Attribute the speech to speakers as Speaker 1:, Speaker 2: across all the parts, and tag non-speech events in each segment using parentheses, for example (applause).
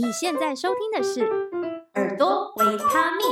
Speaker 1: 你现在收听的是《耳朵维他命》，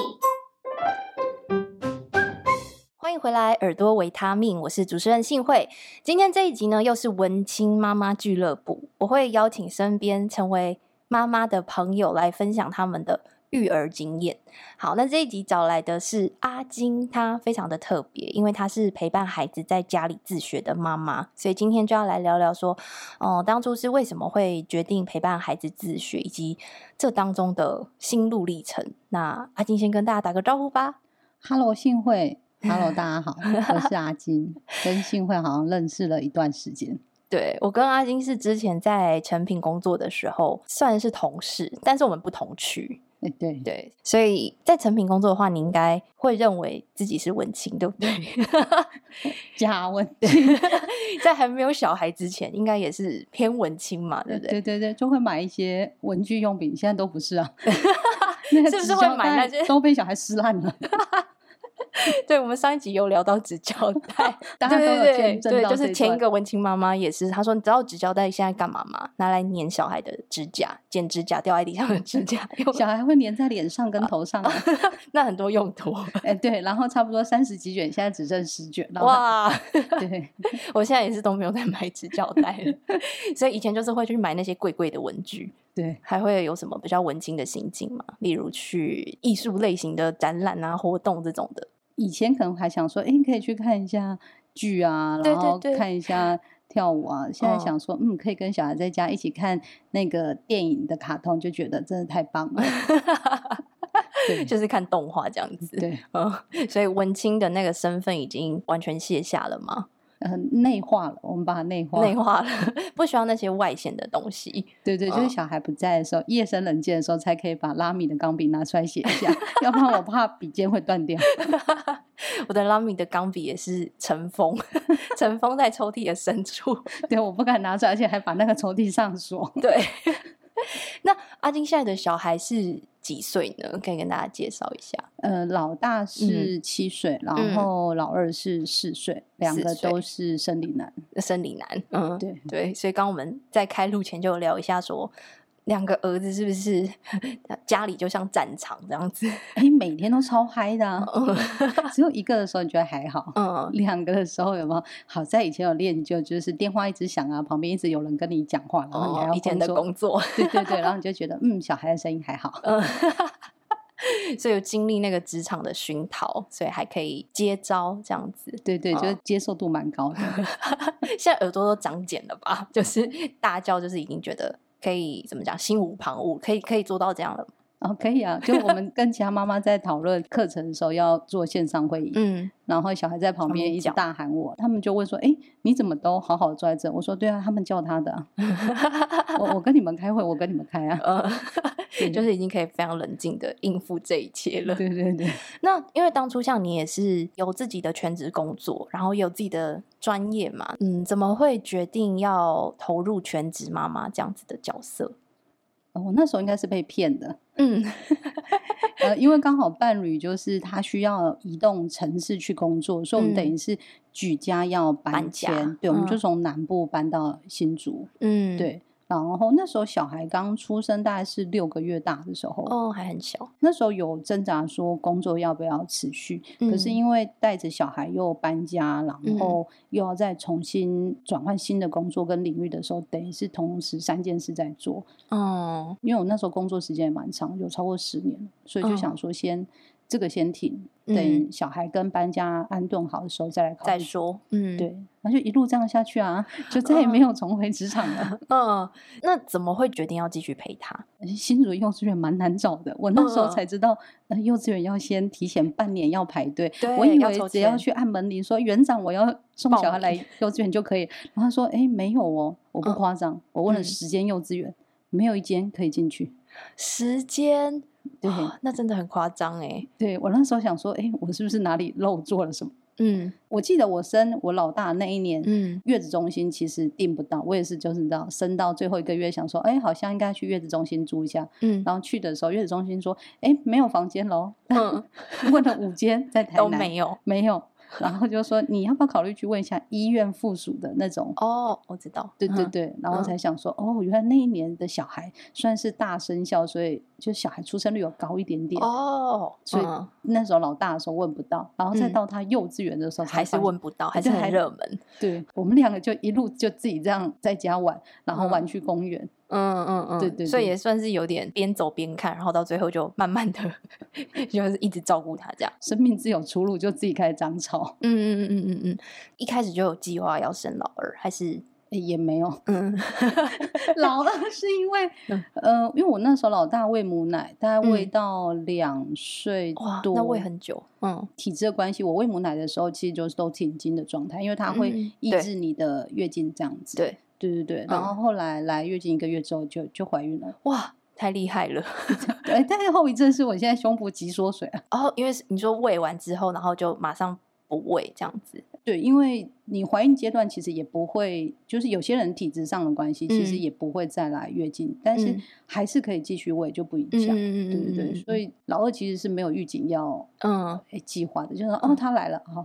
Speaker 1: 欢迎回来，《耳朵维他命》，我是主持人幸慧。今天这一集呢，又是文青妈妈俱乐部，我会邀请身边成为妈妈的朋友来分享他们的。育儿经验。好，那这一集找来的是阿金，她非常的特别，因为她是陪伴孩子在家里自学的妈妈，所以今天就要来聊聊说，哦、呃，当初是为什么会决定陪伴孩子自学，以及这当中的心路历程。那阿金先跟大家打个招呼吧。
Speaker 2: Hello，幸会。Hello，大家好，(laughs) 我是阿金，跟幸会好像认识了一段时间。
Speaker 1: 对，我跟阿金是之前在成品工作的时候算是同事，但是我们不同区。
Speaker 2: 对
Speaker 1: 对，所以在成品工作的话，你应该会认为自己是文青，对不对？(laughs)
Speaker 2: 假文青，(laughs)
Speaker 1: 在还没有小孩之前，应该也是偏文青嘛，对不对？
Speaker 2: 对对对，就会买一些文具用品，现在都不是啊，(laughs)
Speaker 1: 是不是会买那些
Speaker 2: 都被小孩撕烂了？(laughs)
Speaker 1: 对，我们上一集有聊到纸胶带，(laughs)
Speaker 2: 大家都有
Speaker 1: 对，对，对，就是前一个文青妈妈也是，她说你知道纸胶带现在干嘛吗？拿来粘小孩的指甲，剪指甲掉在地上的指甲，
Speaker 2: 小孩会粘在脸上跟头上，(laughs)
Speaker 1: 那很多用途。
Speaker 2: 哎，对，然后差不多三十几卷，现在只剩十卷。
Speaker 1: 哇，对，我现在也是都没有再买纸胶带了，所以以前就是会去买那些贵贵的文具。
Speaker 2: 对，
Speaker 1: 还会有什么比较文青的心境吗？例如去艺术类型的展览啊、活动这种的。
Speaker 2: 以前可能还想说，哎，可以去看一下剧啊，然后看一下跳舞啊。对对对，现在想说，嗯，可以跟小孩在家一起看那个电影的卡通，就觉得真的太棒了。(laughs) 对，
Speaker 1: 就是看动画这样子。
Speaker 2: 对，
Speaker 1: 嗯，所以文青的那个身份已经完全卸下了吗？
Speaker 2: 嗯，内化了，我们把它内化，
Speaker 1: 内化了，(laughs) 不需要那些外显的东西。
Speaker 2: 对对，就是小孩不在的时候，夜深人静的时候，才可以把拉米的钢笔拿出来写一下，要不然我怕笔尖会断掉。(laughs)
Speaker 1: 我的拉米的钢笔也是尘封，(laughs) 尘封在抽屉的深处。
Speaker 2: 对，我不敢拿出来，而且还把那个抽屉上锁。
Speaker 1: 对。(laughs) 那阿金现在的小孩是几岁呢？可以跟大家介绍一下。
Speaker 2: 呃，老大是七岁，嗯，然后老二是四岁，两个都是生理男。
Speaker 1: 生理男，嗯，
Speaker 2: 对
Speaker 1: 对。所以刚我们在开录前就聊一下说。两个儿子是不是家里就像战场这样子？
Speaker 2: 你，每天都超嗨的，啊。(laughs) 只有一个的时候你觉得还好，嗯，两个的时候有没有？好在以前有练就，就是电话一直响啊，旁边一直有人跟你讲话，然后你还要
Speaker 1: 一天的工作，
Speaker 2: 对对对，然后你就觉得嗯，小孩的声音还好，
Speaker 1: 嗯，(laughs) 所以有经历那个职场的熏陶，所以还可以接招这样子，
Speaker 2: 对对，就是接受度蛮高的。(laughs)
Speaker 1: 现在耳朵都长茧了吧？就是大叫，就是已经觉得。可以怎么讲？心无旁骛，可以可以做到这样了。
Speaker 2: 哦，可以啊！就我们跟其他妈妈在讨论课程的时候，要做线上会议，嗯，然后小孩在旁边一直大喊我，他们就问说：“哎，你怎么都好好坐在这？”我说：“对啊，他们叫他的啊。(laughs) 我我跟你们开会，我跟你们开啊。
Speaker 1: 嗯，(laughs) 就是已经可以非常冷静的应付这一切了。
Speaker 2: 对对对。(laughs)
Speaker 1: 那因为当初像你也是有自己的全职工作，然后有自己的专业嘛，嗯，怎么会决定要投入全职妈妈这样子的角色？
Speaker 2: 我那时候应该是被骗的，嗯，(laughs) 呃，因为刚好伴侣就是他需要移动城市去工作，所以我们等于是举家要搬迁，搬，对，我们就从南部搬到新竹，嗯，对。然后那时候小孩刚出生，大概是六个月大的时候，
Speaker 1: 哦，还很小。
Speaker 2: 那时候有挣扎说工作要不要持续，嗯、可是因为带着小孩又搬家，然后又要再重新转换新的工作跟领域的时候，等于是同时三件事在做。哦，因为我那时候工作时间也蛮长，有超过十年，所以就想说先。哦这个先停，等小孩跟搬家安顿好的时候再来考虑
Speaker 1: 再说。嗯，
Speaker 2: 对，那就一路这样下去啊，就再也没有重回职场了。(laughs)
Speaker 1: 嗯，那怎么会决定要继续陪他？(laughs)
Speaker 2: 新竹幼稚园蛮难找的，我那时候才知道，呃，幼稚园要先提前半年要排队。
Speaker 1: 对，
Speaker 2: 我以为只要去按门铃说园长我要送小孩来幼稚园就可以，然后他说哎没有哦，我不夸张，我问了十间幼稚园，没有一间可以进去。
Speaker 1: 时间。对、哦，那真的很夸张哎。
Speaker 2: 对，我那时候想说，哎，我是不是哪里漏做了什么？嗯，我记得我生我老大那一年，嗯，月子中心其实订不到，我也是就是你知道，生到最后一个月想说，哎，好像应该去月子中心住一下，嗯，然后去的时候，月子中心说，哎，没有房间喽，嗯，(laughs) 问了五间在台南 (laughs)
Speaker 1: 都没有，
Speaker 2: 没有，然后就说你要不要考虑去问一下医院附属的那种？
Speaker 1: 哦，我知道，
Speaker 2: 对对对，然后才想说，哦，原来那一年的小孩算是大生肖，所以就小孩出生率有高一点点。哦，所以那时候老大的时候问不到，然后再到他幼稚园的时候
Speaker 1: 还是问不到，还是很热门。
Speaker 2: 对，我们两个就一路就自己这样在家玩，然后玩去公园。
Speaker 1: 嗯嗯嗯，对对，所以也算是有点边走边看，然后到最后就慢慢的，(laughs) 就是一直照顾他这样。
Speaker 2: 生命自有出路，就自己开始长草。
Speaker 1: 嗯嗯嗯嗯嗯嗯，一开始就有计划要生老二，还是
Speaker 2: 也没有？嗯，老二是因为，(laughs) 呃，因为我那时候老大喂母奶，大概喂到两岁多，
Speaker 1: 那喂很久。嗯，
Speaker 2: 体质的关系，我喂母奶的时候其实就是都停经的状态，因为它会抑制你的月经这样子。
Speaker 1: 对。
Speaker 2: 对对对，然后后来来月经一个月之后就就怀孕了，
Speaker 1: 哇，太厉害了！(laughs)
Speaker 2: 对，但是后遗症是我现在胸部急缩水啊。
Speaker 1: 哦，因为你说喂完之后，然后就马上不喂这样子。
Speaker 2: 对，因为你怀孕阶段其实也不会，就是有些人体质上的关系，其实也不会再来月经，嗯、但是还是可以继续喂，就不影响。嗯、对对对，所以老二其实是没有预警要嗯计划的，就是说哦他来了哈，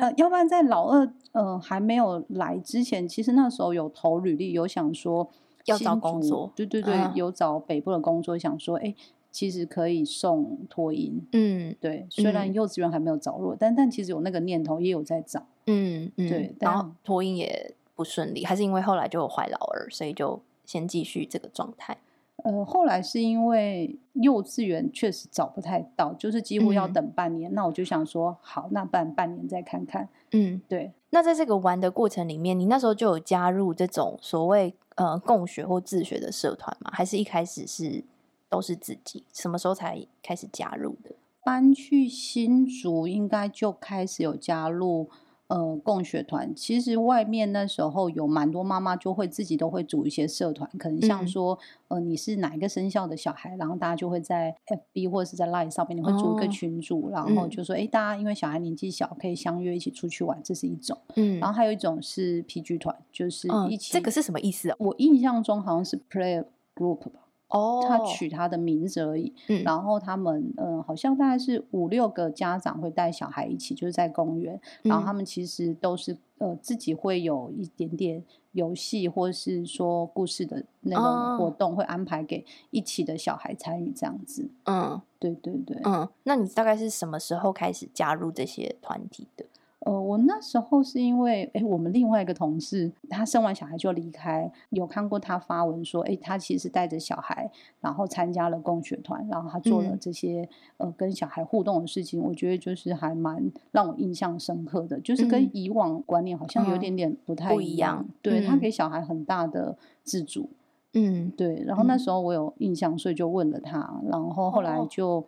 Speaker 2: 哦、(laughs) 要不然在老二呃还没有来之前，其实那时候有投履历，有想说
Speaker 1: 要找工作，
Speaker 2: 对对对，嗯、有找北部的工作，想说哎。其实可以送托婴，嗯，对，虽然幼稚园还没有着落，嗯、但但其实有那个念头，也有在找，嗯，嗯对，
Speaker 1: 然后托婴也不顺利，还是因为后来就有怀老二，所以就先继续这个状态。
Speaker 2: 呃，后来是因为幼稚园确实找不太到，就是几乎要等半年，嗯、那我就想说，好，那办半年再看看，嗯，对。
Speaker 1: 那在这个玩的过程里面，你那时候就有加入这种所谓呃共学或自学的社团吗？还是一开始是？都是自己，什么时候才开始加入的？
Speaker 2: 搬去新竹应该就开始有加入呃共学团。其实外面那时候有蛮多妈妈就会自己都会组一些社团，可能像说、嗯、呃你是哪一个生肖的小孩，然后大家就会在 FB 或者是在 Line 上面，你会组一个群组，哦、然后就说哎、嗯，大家因为小孩年纪小，可以相约一起出去玩，这是一种。嗯，然后还有一种是 PG 团，就是一起、
Speaker 1: 嗯。这个是什么意思啊？
Speaker 2: 我印象中好像是 Play Group 吧。哦，他取他的名字而已。嗯，然后他们，嗯、呃，好像大概是五六个家长会带小孩一起，就是在公园。嗯、然后他们其实都是，呃，自己会有一点点游戏，或是说故事的那种活动，会安排给一起的小孩参与这样子。嗯，对对对。
Speaker 1: 嗯，那你大概是什么时候开始加入这些团体的？
Speaker 2: 呃，我那时候是因为，哎，我们另外一个同事，他生完小孩就离开，有看过他发文说，哎，他其实带着小孩，然后参加了共学团，然后他做了这些、嗯、呃跟小孩互动的事情，我觉得就是还蛮让我印象深刻的，就是跟以往观念好像有点点不太一样，嗯、不一样对、嗯、他给小孩很大的自主，嗯，对，然后那时候我有印象，所以就问了他，然后后来就。哦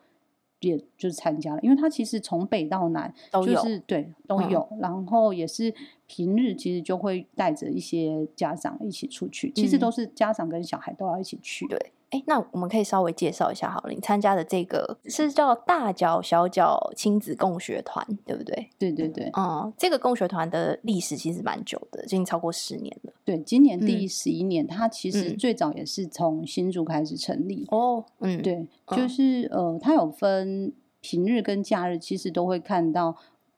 Speaker 2: 也就是参加了，因为他其实从北到南就是对都有，嗯、然后也是平日其实就会带着一些家长一起出去，嗯、其实都是家长跟小孩都要一起去。
Speaker 1: 对，哎，那我们可以稍微介绍一下好了，你参加的这个是叫大脚小脚亲子共学团，对不对？
Speaker 2: 对对对，
Speaker 1: 嗯，这个共学团的历史其实蛮久的，已经超过十年了。
Speaker 2: 对，今年第十一年，嗯、它其实最早也是从新竹开始成立哦。嗯，对，就是、嗯、呃，它有分平日跟假日，其实都会看到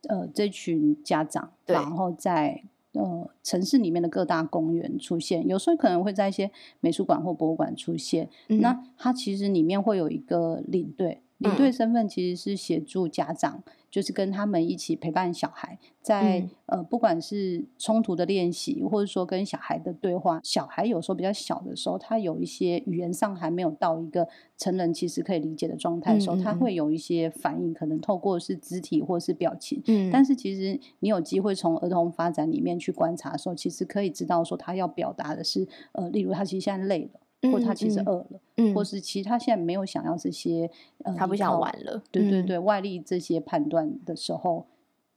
Speaker 2: 呃这群家长，对然后在呃城市里面的各大公园出现，有时候可能会在一些美术馆或博物馆出现。嗯、那它其实里面会有一个领队，领队身份其实是协助家长。就是跟他们一起陪伴小孩，在、嗯、呃，不管是冲突的练习，或者说跟小孩的对话。小孩有时候比较小的时候，他有一些语言上还没有到一个成人其实可以理解的状态的时候，他会有一些反应，可能透过是肢体或是表情。嗯，但是其实你有机会从儿童发展里面去观察的时候，其实可以知道说他要表达的是，呃，例如他其实现在累了。或他其实饿了，嗯嗯、或是其实他现在没有想要这些，呃、
Speaker 1: 他不想玩了。
Speaker 2: 对对对，嗯、外力这些判断的时候，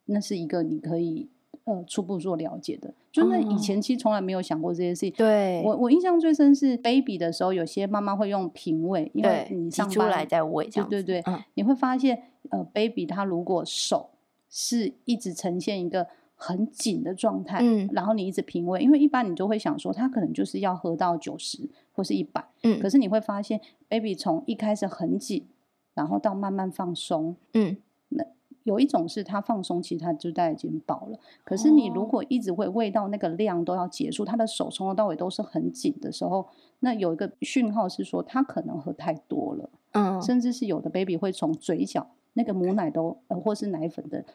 Speaker 2: 那是一个你可以呃初步做了解的。就那以前其实从来没有想过这些事情。
Speaker 1: 对，
Speaker 2: 我我印象最深是 baby 的时候，有些妈妈会用平喂，因为你上
Speaker 1: 出来再喂，
Speaker 2: 对对对，嗯、你会发现呃 baby 他如果手是一直呈现一个。很紧的状态，嗯，然后你一直平喂，因为一般你都会想说，他可能就是要喝到九十或是一百，嗯，可是你会发现，baby 从一开始很紧，然后到慢慢放松，嗯，那有一种是他放松，其实他就大概已经饱了。可是你如果一直会喂到那个量都要结束，他的手从头到尾都是很紧的时候，那有一个讯号是说他可能喝太多了。嗯，甚至是有的 baby 会从嘴角那个母奶都呃或是奶粉的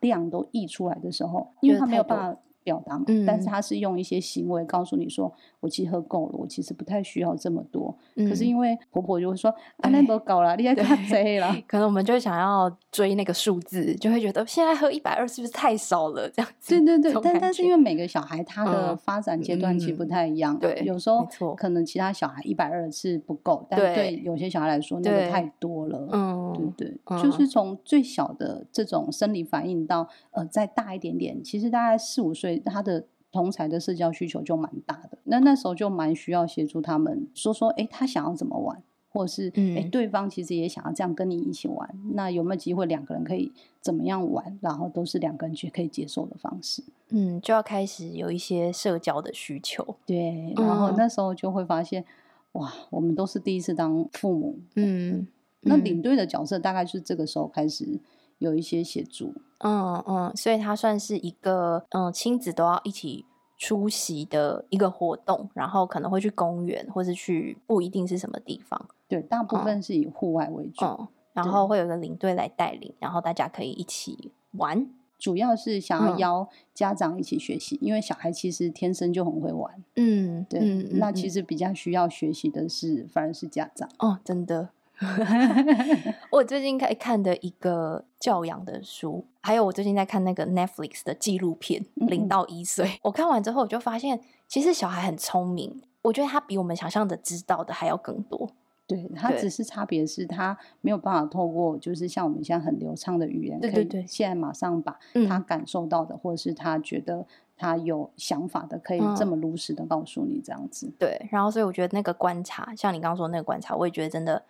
Speaker 2: 量都溢出来的时候，因为他没有办法。表达嘛，但是他是用一些行为告诉你说，我其实喝够了，我其实不太需要这么多。可是因为婆婆就会说，啊，那都够了，你还 (laughs) 太贼了。(laughs)
Speaker 1: 可能我们就想要追那个数字，就会觉得现在喝一百二是不是太少了？这样子。
Speaker 2: 对对对，但但是因为每个小孩他的发展阶段其实不太一样，对，有时候可能其他小孩一百二是不够，但对有些小孩来说那个太多了。嗯，对对，就是从最小的这种生理反应到呃再大一点点，其实大概四五岁。他的同才的社交需求就蛮大的，那那时候就蛮需要协助他们说说，哎，他想要怎么玩，或者是哎，对方其实也想要这样跟你一起玩，那有没有机会两个人可以怎么样玩，然后都是两个人去可以接受的方式，
Speaker 1: 嗯，就要开始有一些社交的需求，
Speaker 2: 对，然后那时候就会发现，哇，我们都是第一次当父母，嗯，那领队的角色大概是这个时候开始。有一些协助，
Speaker 1: 嗯嗯，所以它算是一个嗯亲子都要一起出席的一个活动，然后可能会去公园，或是去不一定是什么地方，
Speaker 2: 对，大部分是以户外为主，
Speaker 1: 嗯，然后会有一个领队来带领，然后大家可以一起玩，
Speaker 2: 主要是想要邀家长一起学习，嗯，因为小孩其实天生就很会玩，
Speaker 1: 嗯，
Speaker 2: 对，嗯，那其实比较需要学习的是反而是家长，
Speaker 1: 哦，真的。(laughs) 我最近在看的一个教养的书，还有我最近在看那个 Netflix 的纪录片《零到一岁》。(laughs) 我看完之后，我就发现，其实小孩很聪明。我觉得他比我们想象的知道的还要更多。
Speaker 2: 对，他只是差别是他没有办法透过，就是像我们现在很流畅的语言，
Speaker 1: 对对对，
Speaker 2: 现在马上把他感受到的，或者是他觉得他有想法的，可以这么如实的告诉你这样子。
Speaker 1: 对，然后所以我觉得那个观察，像你刚刚说那个观察，我也觉得真的。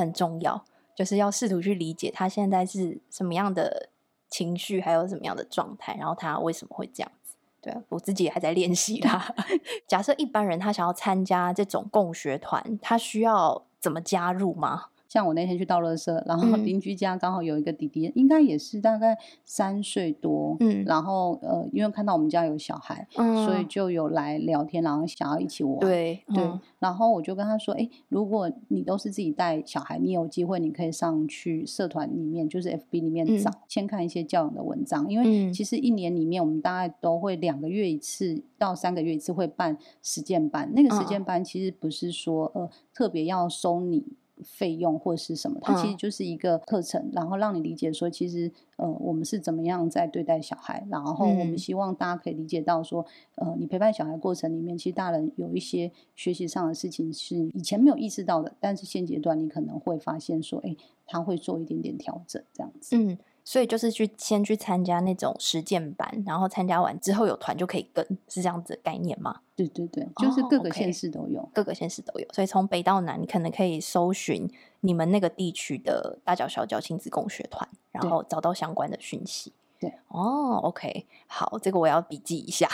Speaker 1: 很重要，就是要试图去理解他现在是什么样的情绪，还有什么样的状态，然后他为什么会这样子。对啊，我自己还在练习他。(laughs) 假设一般人他想要参加这种共学团，他需要怎么加入吗？
Speaker 2: 像我那天去倒垃圾，然后邻居家刚好有一个弟弟，嗯、应该也是大概三岁多，嗯，然后呃，因为看到我们家有小孩，嗯，所以就有来聊天，然后想要一起玩，
Speaker 1: 对对、
Speaker 2: 嗯，然后我就跟他说，哎，如果你都是自己带小孩，你有机会你可以上去社团里面，就是 FB 里面找，嗯、先看一些教养的文章，因为其实一年里面我们大概都会两个月一次到三个月一次会办实践班，那个实践班其实不是说呃特别要收你。费用或是什么，它其实就是一个课程，嗯，然后让你理解说，其实呃，我们是怎么样在对待小孩，然后我们希望大家可以理解到说，呃，你陪伴小孩过程里面，其实大人有一些学习上的事情是以前没有意识到的，但是现阶段你可能会发现说，哎，他会做一点点调整，这样子。
Speaker 1: 嗯。所以就是去先去参加那种实践班，然后参加完之后有团就可以跟，是这样子的概念吗？
Speaker 2: 对对对，就是各个县市都有，
Speaker 1: 各个县市都有。所以从北到南，你可能可以搜寻你们那个地区的大脚小脚亲子共学团，然后找到相关的讯息。
Speaker 2: 对，
Speaker 1: 哦，OK，好，这个我要笔记一下。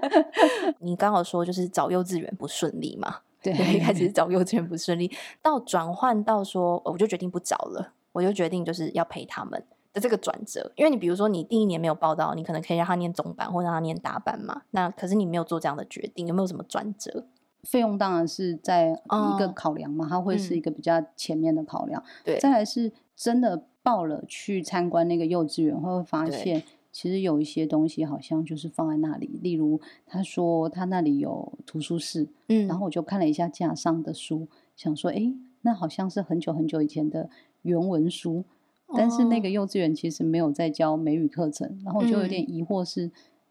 Speaker 1: (laughs) 你刚好说就是找幼稚园不顺利嘛？
Speaker 2: 对，
Speaker 1: 对，一开始找幼稚园不顺利，到转换到说我就决定不找了，我就决定就是要陪他们。的这个转折，因为你比如说你第一年没有报到，你可能可以让他念中班或让他念大班嘛。那可是你没有做这样的决定，有没有什么转折？
Speaker 2: 费用当然是在一个考量嘛，哦、它会是一个比较前面的考量。
Speaker 1: 对、嗯，
Speaker 2: 再来是真的报了去参观那个幼稚园，会发现其实有一些东西好像就是放在那里。例如他说他那里有图书室，嗯，然后我就看了一下架上的书，想说，哎，那好像是很久很久以前的原文书。但是那个幼稚园其实没有在教美语课程，然后就有点疑惑是，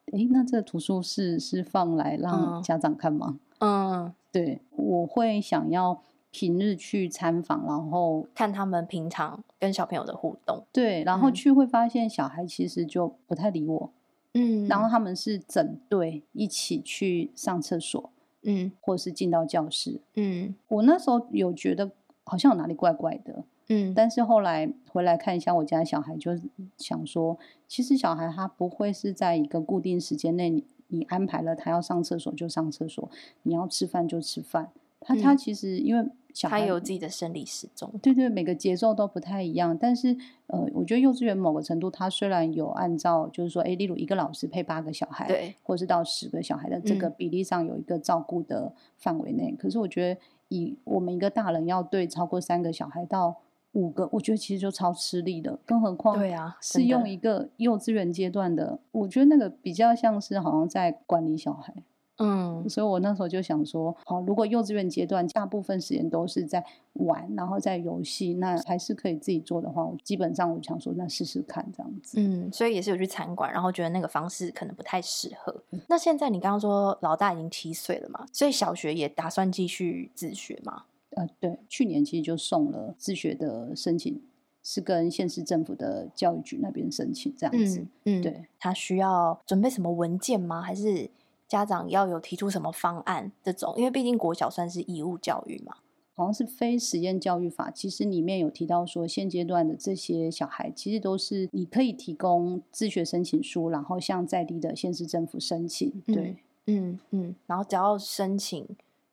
Speaker 2: 哎、嗯，那这图书室是放来让家长看吗？嗯，对，我会想要平日去参访，然后
Speaker 1: 看他们平常跟小朋友的互动。
Speaker 2: 对，然后去会发现小孩其实就不太理我，嗯，然后他们是整队一起去上厕所，嗯，或者是进到教室，嗯，我那时候有觉得好像有哪里怪怪的。嗯，但是后来回来看一下我家小孩，就想说，其实小孩他不会是在一个固定时间内，你你安排了他要上厕所就上厕所，你要吃饭就吃饭，他他其实因为小孩
Speaker 1: 他有自己的生理时钟，
Speaker 2: 对对，每个节奏都不太一样。但是呃，我觉得幼稚园某个程度，他虽然有按照就是说，哎，例如一个老师配八个小孩，
Speaker 1: 对，
Speaker 2: 或是到十个小孩的这个比例上有一个照顾的范围内，嗯、可是我觉得以我们一个大人要对超过三个小孩到五个，我觉得其实就超吃力的，更何况
Speaker 1: 对啊，
Speaker 2: 是用一个幼稚园阶段的，的我觉得那个比较像是好像在管理小孩。嗯，所以我那时候就想说，好，如果幼稚园阶段大部分时间都是在玩，然后在游戏，那还是可以自己做的话，我基本上我想说，那试试看这样子。
Speaker 1: 嗯，所以也是有去餐馆，然后觉得那个方式可能不太适合。嗯、那现在你刚刚说老大已经七岁了嘛，所以小学也打算继续自学吗？
Speaker 2: 呃，对，去年其实就送了自学的申请，是跟县市政府的教育局那边申请这样子。嗯，嗯对，
Speaker 1: 他需要准备什么文件吗？还是？家长要有提出什么方案这种，因为毕竟国小算是义务教育嘛，
Speaker 2: 好像是非实验教育法，其实里面有提到说，现阶段的这些小孩其实都是你可以提供自学申请书，然后向在地的县市政府申请。对，
Speaker 1: 嗯嗯，嗯，然后只要申请，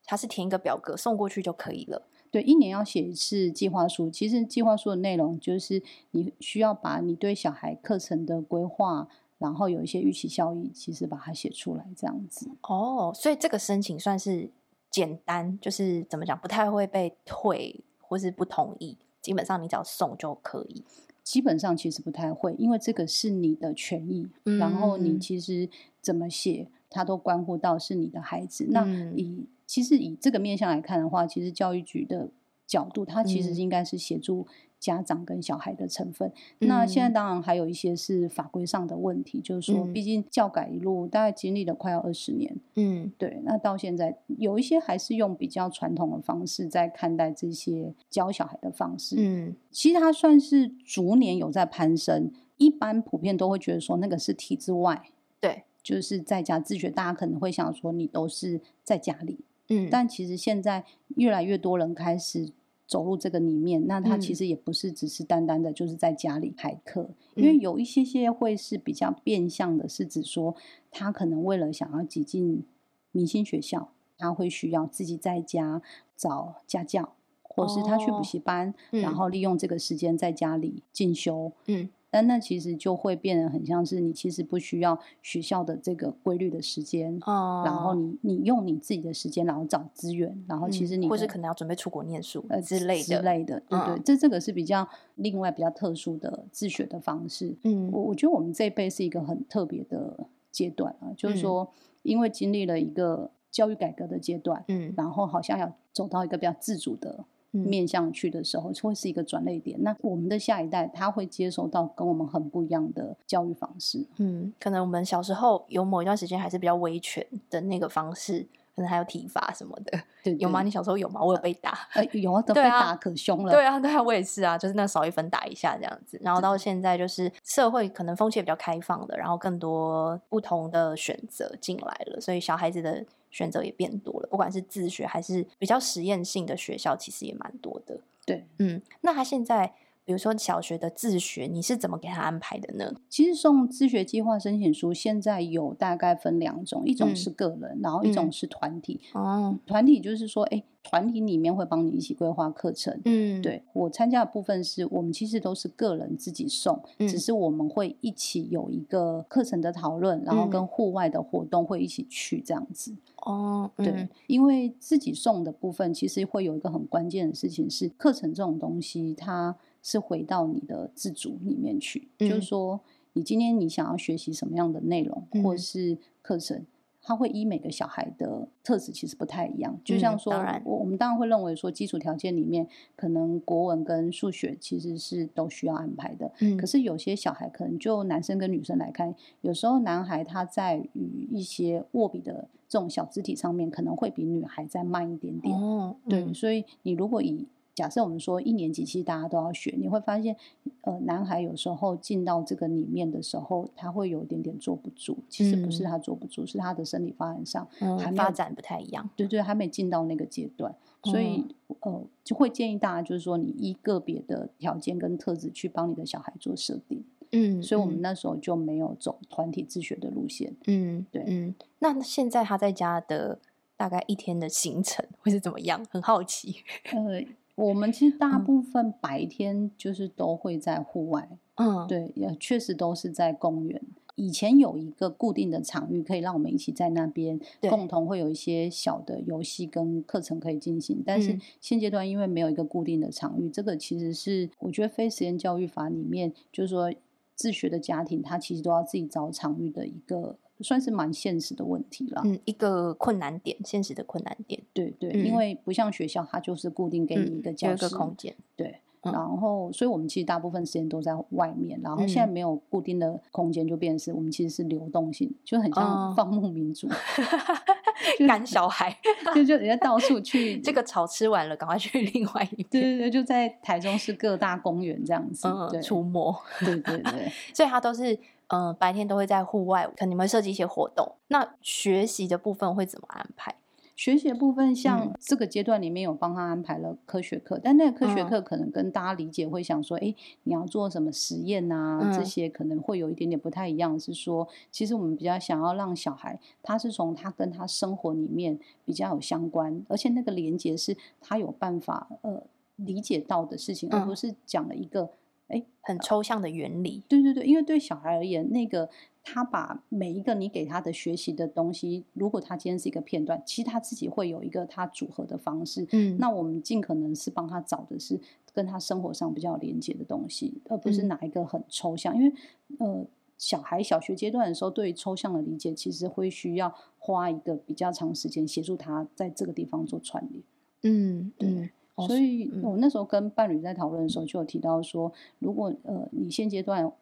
Speaker 1: 他是填一个表格送过去就可以了。
Speaker 2: 对，一年要写一次计划书，其实计划书的内容就是你需要把你对小孩课程的规划。然后有一些预期效益，其实把它写出来这样子。
Speaker 1: 哦，所以这个申请算是简单，就是怎么讲，不太会被退或是不同意，基本上你只要送就可以。
Speaker 2: 基本上其实不太会，因为这个是你的权益，嗯、然后你其实怎么写，它都关乎到是你的孩子。嗯、那以其实以这个面向来看的话，其实教育局的角度，它其实应该是协助。家长跟小孩的成分，那现在当然还有一些是法规上的问题，嗯、就是说，毕竟教改一路大概经历了快要二十年，嗯，对，那到现在有一些还是用比较传统的方式在看待这些教小孩的方式，嗯，其实它算是逐年有在攀升，一般普遍都会觉得说那个是体制外，
Speaker 1: 对，
Speaker 2: 就是在家自学，大家可能会想说你都是在家里，嗯，但其实现在越来越多人开始。走入这个里面，那他其实也不是只是单单的，就是在家里排课，嗯、因为有一些些会是比较变相的，是指说他可能为了想要挤进明星学校，他会需要自己在家找家教，或是他去补习班，然后利用这个时间在家里进修。嗯。但那其实就会变得很像是你其实不需要学校的这个规律的时间，哦、然后你你用你自己的时间，然后找资源，然后其实你、
Speaker 1: 嗯、或是可能要准备出国念书呃之类的
Speaker 2: 之类的，对对，嗯、这这个是比较另外比较特殊的自学的方式。嗯，我我觉得我们这一辈是一个很特别的阶段啊，就是说因为经历了一个教育改革的阶段，嗯，然后好像要走到一个比较自主的。面向去的时候，会是一个转捩点。那我们的下一代，他会接受到跟我们很不一样的教育方式。
Speaker 1: 嗯，可能我们小时候有某一段时间还是比较威权的那个方式，可能还有体罚什么的。对，对，有吗？你小时候有吗？我有被打，
Speaker 2: 呃，有啊，都被打可凶了。
Speaker 1: 对啊，对啊，我也是啊，就是那少一分打一下这样子。然后到现在，就是社会可能风气也比较开放的，然后更多不同的选择进来了，所以小孩子的。选择也变多了，不管是自学还是比较实验性的学校，其实也蛮多的。
Speaker 2: 对，
Speaker 1: 嗯，那他现在，比如说小学的自学，你是怎么给他安排的呢？
Speaker 2: 其实送自学计划申请书现在有大概分两种，一种是个人，嗯、然后一种是团体。哦、嗯，团体就是说，哎。团体里面会帮你一起规划课程，嗯，对，我参加的部分是我们其实都是个人自己送，嗯、只是我们会一起有一个课程的讨论，然后跟户外的活动会一起去这样子。哦，对，嗯、因为自己送的部分其实会有一个很关键的事情是，课程这种东西它是回到你的自主里面去，嗯、就是说你今天你想要学习什么样的内容，嗯、或是课程。它会依每个小孩的特质其实不太一样，就像说，嗯、我我们当然会认为说，基础条件里面可能国文跟数学其实是都需要安排的。嗯，可是有些小孩可能就男生跟女生来看，有时候男孩他在与一些握笔的这种小肢体上面，可能会比女孩再慢一点点。哦，对，嗯、所以你如果以假设我们说一年级其实大家都要学，你会发现，呃，男孩有时候进到这个里面的时候，他会有一点点坐不住。其实不是他坐不住，嗯、是他的生理发展上还没
Speaker 1: 发展不太一样。
Speaker 2: 对对，还没进到那个阶段，所以、嗯、呃，就会建议大家就是说，你依个别的条件跟特质去帮你的小孩做设定。嗯，所以我们那时候就没有走团体自学的路线。嗯，对。
Speaker 1: 嗯，那现在他在家的大概一天的行程会是怎么样？很好奇。
Speaker 2: 呃，我们其实大部分白天就是都会在户外，嗯，对，也确实都是在公园。以前有一个固定的场域，可以让我们一起在那边共同会有一些小的游戏跟课程可以进行。但是现阶段因为没有一个固定的场域，这个其实是我觉得非实验教育法里面，就是说自学的家庭，他其实都要自己找场域的一个。算是蛮现实的问题了，
Speaker 1: 嗯，一个困难点，现实的困难点，
Speaker 2: 对对，嗯、因为不像学校，它就是固定给你一个教室、
Speaker 1: 嗯、一个空间，
Speaker 2: 对。然后，所以我们其实大部分时间都在外面。然后现在没有固定的空间，就变成是我们其实是流动性，就很像放牧民族 (laughs) (laughs)
Speaker 1: 赶小孩，(laughs)
Speaker 2: 就就人家到处去。
Speaker 1: 这个草吃完了，赶快去另外一边。
Speaker 2: 对对对，就在台中市各大公园这样子，对，
Speaker 1: 出没。
Speaker 2: 对对对，
Speaker 1: 所以他都是嗯白天都会在户外，可能你们会设计一些活动。那学习的部分会怎么安排？
Speaker 2: 学习的部分，像这个阶段里面有帮他安排了科学课，嗯、但那个科学课可能跟大家理解会想说，哎、嗯，你要做什么实验啊？嗯、这些可能会有一点点不太一样。是说，其实我们比较想要让小孩，他是从他跟他生活里面比较有相关，而且那个连接是他有办法呃理解到的事情，嗯、而不是讲了一个哎
Speaker 1: 很抽象的原理。
Speaker 2: 对对对，因为对小孩而言，那个。他把每一个你给他的学习的东西，如果他今天是一个片段，其实他自己会有一个他组合的方式。嗯，那我们尽可能是帮他找的是跟他生活上比较连接的东西，而不是哪一个很抽象。嗯、因为呃，小孩小学阶段的时候，对于抽象的理解，其实会需要花一个比较长时间协助他在这个地方做串联。嗯，对。嗯、所以我那时候跟伴侣在讨论的时候，就有提到说，如果呃，你现阶段。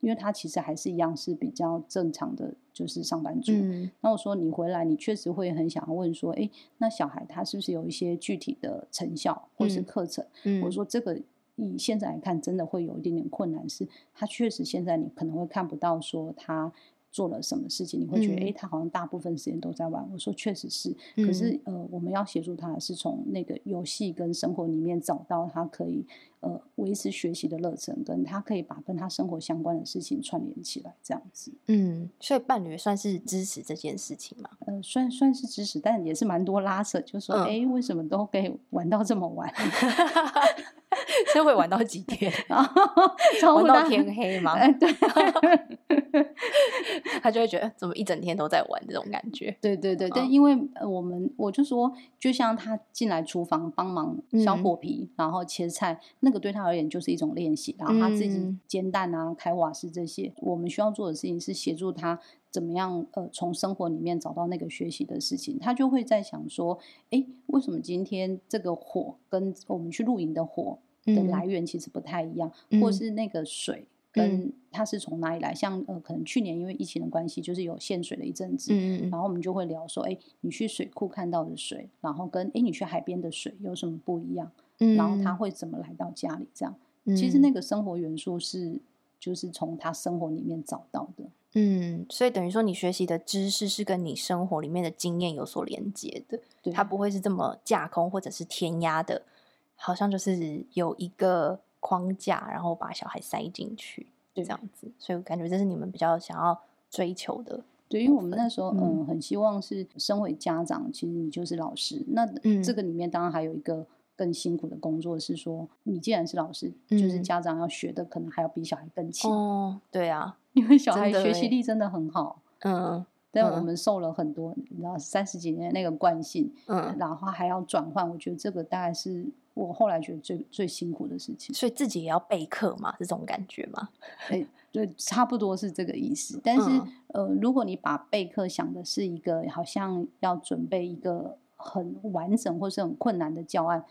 Speaker 2: 因为他其实还是一样是比较正常的，就是上班族。嗯，那我说你回来，你确实会很想要问说，哎，那小孩他是不是有一些具体的成效或是课程？嗯，我说这个以现在来看，真的会有一点点困难，是他确实现在你可能会看不到说他。做了什么事情，你会觉得，哎、嗯，他好像大部分时间都在玩。我说，确实是，可是，呃，我们要协助他，是从那个游戏跟生活里面找到他可以，呃，维持学习的热忱，跟他可以把跟他生活相关的事情串联起来，这样子。
Speaker 1: 嗯，所以伴侣算是支持这件事情吗？
Speaker 2: 呃，算算是支持，但也是蛮多拉扯，就说，哎、嗯，为什么都可以玩到这么晚？(laughs)
Speaker 1: 所以会玩到几 (laughs) (laughs) 天？玩到天黑吗？
Speaker 2: 哎，(laughs) 对。
Speaker 1: 他就会觉得怎么一整天都在玩这种感觉。
Speaker 2: 对对对，但因为我们我就说，就像他进来厨房帮忙削果皮，然后切菜，那个对他而言就是一种练习。然后他自己煎蛋啊、开瓦斯这些，我们需要做的事情是协助他怎么样呃从生活里面找到那个学习的事情。他就会在想说，哎，为什么今天这个火跟我们去露营的火的来源其实不太一样，或是那个水。跟它是从哪里来？像呃，可能去年因为疫情的关系，就是有限水了一阵子，嗯、然后我们就会聊说，哎，你去水库看到的水，然后跟哎你去海边的水有什么不一样？嗯、然后它会怎么来到家里？这样，嗯、其实那个生活元素是就是从他生活里面找到的。
Speaker 1: 嗯，所以等于说你学习的知识是跟你生活里面的经验有所连接的，对，它不会是这么架空或者是填鸭的，好像就是有一个。框架，然后把小孩塞进去，就这样子，所以我感觉这是你们比较想要追求的。
Speaker 2: 对，因为我们那时候嗯，很希望是身为家长，其实你就是老师。那这个里面当然还有一个更辛苦的工作是说，你既然是老师，就是家长要学的可能还要比小孩更勤。
Speaker 1: 哦，对啊，
Speaker 2: 因为小孩学习力真的很好。嗯，但我们受了很多，你知道三十几年那个惯性，嗯，然后还要转换，我觉得这个大概是。我后来觉得最最辛苦的事情，所
Speaker 1: 以自己也要备课嘛，这种感觉嘛，(laughs)
Speaker 2: 哎，对，差不多是这个意思。但是，嗯、呃，如果你把备课想的是一个好像要准备一个很完整或是很困难的教案。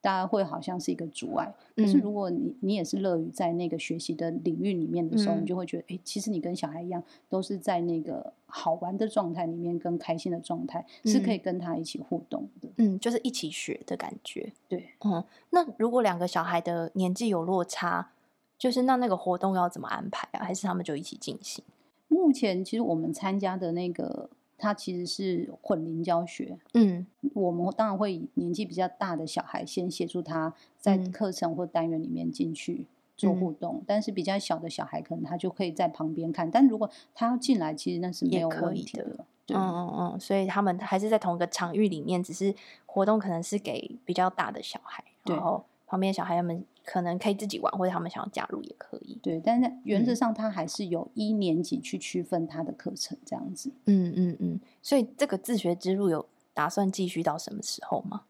Speaker 2: 大家会好像是一个阻碍，可是如果你你也是乐于在那个学习的领域里面的时候，嗯、你就会觉得，哎，其实你跟小孩一样，都是在那个好玩的状态里面，跟开心的状态，嗯、是可以跟他一起互动的，
Speaker 1: 嗯，就是一起学的感觉，
Speaker 2: 对，
Speaker 1: 嗯。那如果两个小孩的年纪有落差，就是那那个活动要怎么安排啊？还是他们就一起进行？
Speaker 2: 目前其实我们参加的那个。他其实是混龄教学，嗯，我们当然会以年纪比较大的小孩先协助他在课程或单元里面进去做互动，嗯、但是比较小的小孩可能他就可以在旁边看，但如果他要进来，其实那是没有问题的，对
Speaker 1: 嗯嗯嗯，所以他们还是在同一个场域里面，只是活动可能是给比较大的小孩，
Speaker 2: 对
Speaker 1: 然后旁边小孩他们可能可以自己玩，或者他们想要加入也可以。
Speaker 2: 对，但是原则上他还是有一年级去区分他的课程这样子。
Speaker 1: 嗯嗯嗯，所以这个自学之路有打算继续到什么时候吗？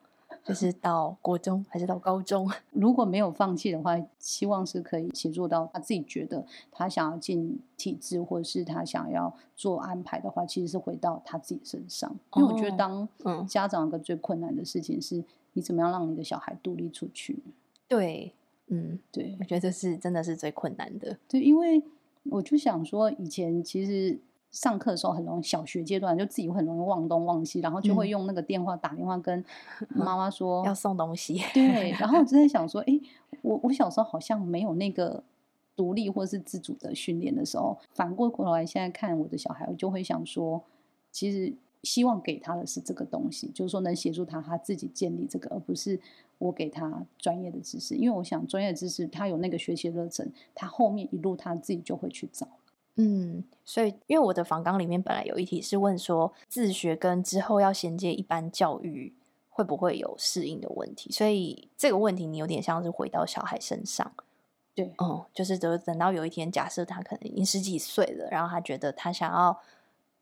Speaker 1: 就是到国中还是到高中？(laughs)
Speaker 2: 如果没有放弃的话，希望是可以协助到他自己觉得他想要进体制，或者是他想要做安排的话，其实是回到他自己身上。因为我觉得当家长一个最困难的事情是，你怎么样让你的小孩独立出去？
Speaker 1: 对，嗯，
Speaker 2: 对，
Speaker 1: 我觉得这是真的是最困难的。
Speaker 2: 对，因为我就想说，以前其实。上课的时候很容易，小学阶段就自己会很容易忘东忘西，然后就会用那个电话打电话跟 (laughs) 妈妈说、嗯、
Speaker 1: 要送东西。
Speaker 2: 对，然后我就在想说，哎，我我小时候好像没有那个独立或是自主的训练的时候，反过过来现在看我的小孩，我就会想说，其实希望给他的是这个东西，就是说能协助他他自己建立这个，而不是我给他专业的知识，因为我想专业知识他有那个学习热忱，他后面一路他自己就会去找。
Speaker 1: 嗯，所以因为我的访纲里面本来有一题是问说，自学跟之后要衔接一般教育会不会有适应的问题，所以这个问题你有点像是回到小孩身上，
Speaker 2: 对，
Speaker 1: 嗯，就是等等到有一天，假设他可能已经十几岁了，然后他觉得他想要。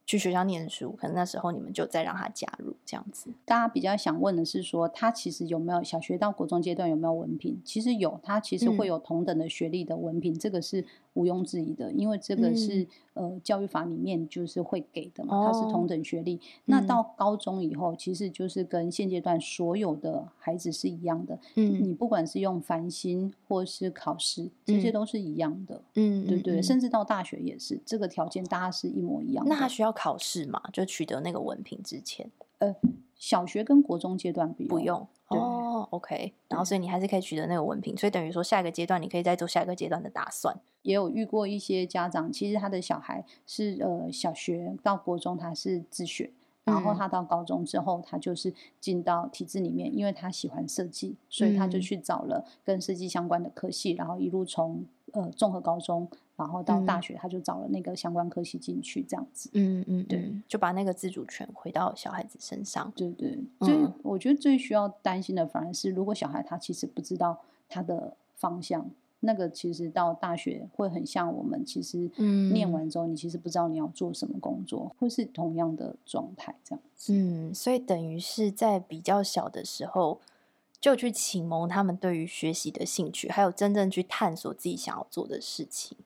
Speaker 1: 去学校念书，可能那时候你们就再让他加入这样子。
Speaker 2: 大家比较想问的是说，他其实有没有小学到国中阶段有没有文凭？其实有，他其实会有同等的学历的文凭，嗯、这个是毋庸置疑的，因为这个是、嗯、呃教育法里面就是会给的嘛，它是同等学历。哦、那到高中以后，其实就是跟现阶段所有的孩子是一样的。嗯，你不管是用繁星或是考试，这些都是一样的。嗯，对对，嗯、甚至到大学也是，这个条件大家是一模一样的。
Speaker 1: 那他需要。考试嘛，就取得那个文凭之前，
Speaker 2: 呃，小学跟国中阶段不用，
Speaker 1: 不用哦，OK。然后所以你还是可以取得那个文凭，所以等于说下一个阶段你可以再做下一个阶段的打算。
Speaker 2: 也有遇过一些家长，其实他的小孩是呃小学到国中他是自学，然后他到高中之后他就是进到体制里面，因为他喜欢设计，所以他就去找了跟设计相关的科系，然后一路从呃综合高中。然后到大学，他就找了那个相关科系进去，这样子。
Speaker 1: 嗯嗯，对，就把那个自主权回到小孩子身上。
Speaker 2: 对对，所以我觉得最需要担心的，反而是如果小孩他其实不知道他的方向，那个其实到大学会很像我们，其实念完之后，你其实不知道你要做什么工作，或是同样的状态这样子。
Speaker 1: 嗯，所以等于是在比较小的时候，就去启蒙他们对于学习的兴趣，还有真正去探索自己想要做的事情。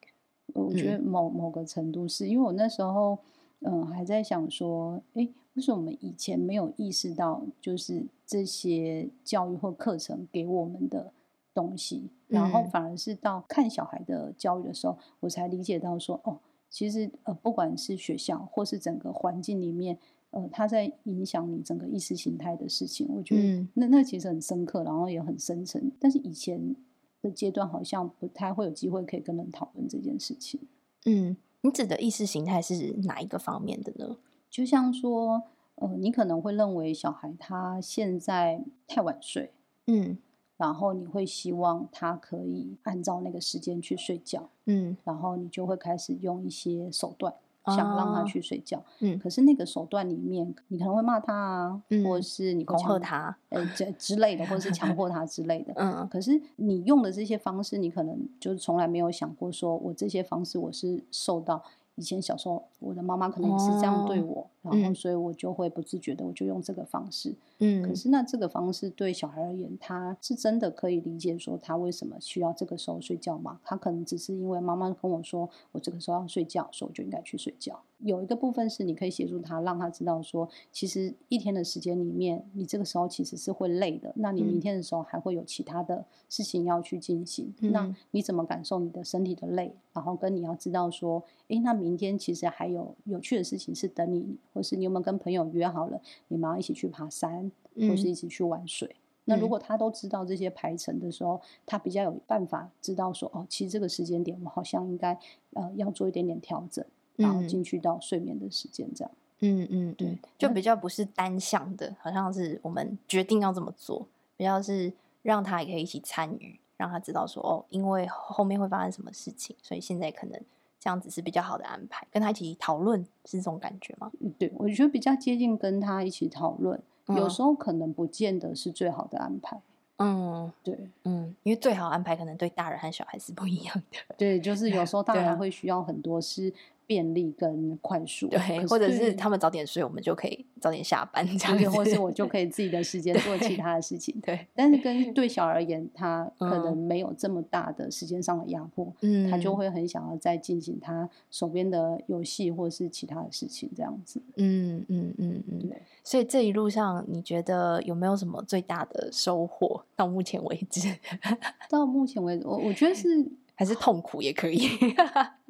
Speaker 2: 我觉得某某个程度是因为我那时候，嗯，还在想说，哎，为什么我们以前没有意识到，就是这些教育或课程给我们的东西，然后反而是到看小孩的教育的时候，我才理解到说，哦，其实呃，不管是学校或是整个环境里面，呃，它在影响你整个意识形态的事情，我觉得那那其实很深刻，然后也很深沉，但是以前。的阶段好像不太会有机会可以跟人讨论这件事情。
Speaker 1: 嗯，你指的意识形态是哪一个方面的呢？
Speaker 2: 就像说，呃，你可能会认为小孩他现在太晚睡，嗯，然后你会希望他可以按照那个时间去睡觉，嗯，然后你就会开始用一些手段。想让他去睡觉，嗯，可是那个手段里面，你可能会骂他啊，嗯、或者是你恐吓他，呃，这之类的，或者是强迫他之类的，(laughs) 嗯，可是你用的这些方式，你可能就是从来没有想过，说我这些方式我是受到。以前小时候，我的妈妈可能也是这样对我，哦、然后所以我就会不自觉的，我就用这个方式。嗯，可是那这个方式对小孩而言，他是真的可以理解说他为什么需要这个时候睡觉吗？他可能只是因为妈妈跟我说，我这个时候要睡觉，所以我就应该去睡觉。有一个部分是你可以协助他，让他知道说，其实一天的时间里面，你这个时候其实是会累的。那你明天的时候还会有其他的事情要去进行。嗯、那你怎么感受你的身体的累？然后跟你要知道说，诶，那明天其实还有有趣的事情是等你，或是你有没有跟朋友约好了，你们要一起去爬山，或是一起去玩水？嗯、那如果他都知道这些排程的时候，他比较有办法知道说，哦，其实这个时间点我好像应该呃要做一点点调整。然后进去到睡眠的时间，这样，
Speaker 1: 嗯嗯，对，就比较不是单向的，好像是我们决定要这么做，比较是让他也可以一起参与，让他知道说，哦，因为后面会发生什么事情，所以现在可能这样子是比较好的安排，跟他一起讨论是这种感觉吗？
Speaker 2: 对，我觉得比较接近跟他一起讨论，嗯、有时候可能不见得是最好的安排。
Speaker 1: 嗯，
Speaker 2: 对，
Speaker 1: 嗯，因为最好安排可能对大人和小孩是不一样的。
Speaker 2: 对，就是有时候 (laughs) 大人会需要很多是。便利跟快速，
Speaker 1: 对，或者是他们早点睡，我们就可以早点下班，这样，
Speaker 2: 或者是我就可以自己的时间做其他的事情。
Speaker 1: 对，对，
Speaker 2: 但是跟 (laughs) 对小而言，他可能没有这么大的时间上的压迫，嗯，他就会很想要再进行他手边的游戏或者是其他的事情，这样子。
Speaker 1: 嗯嗯嗯嗯，对。所以这一路上，你觉得有没有什么最大的收获？到目前为止，(laughs)
Speaker 2: 到目前为止，我我觉得是。
Speaker 1: 还是痛苦也可以，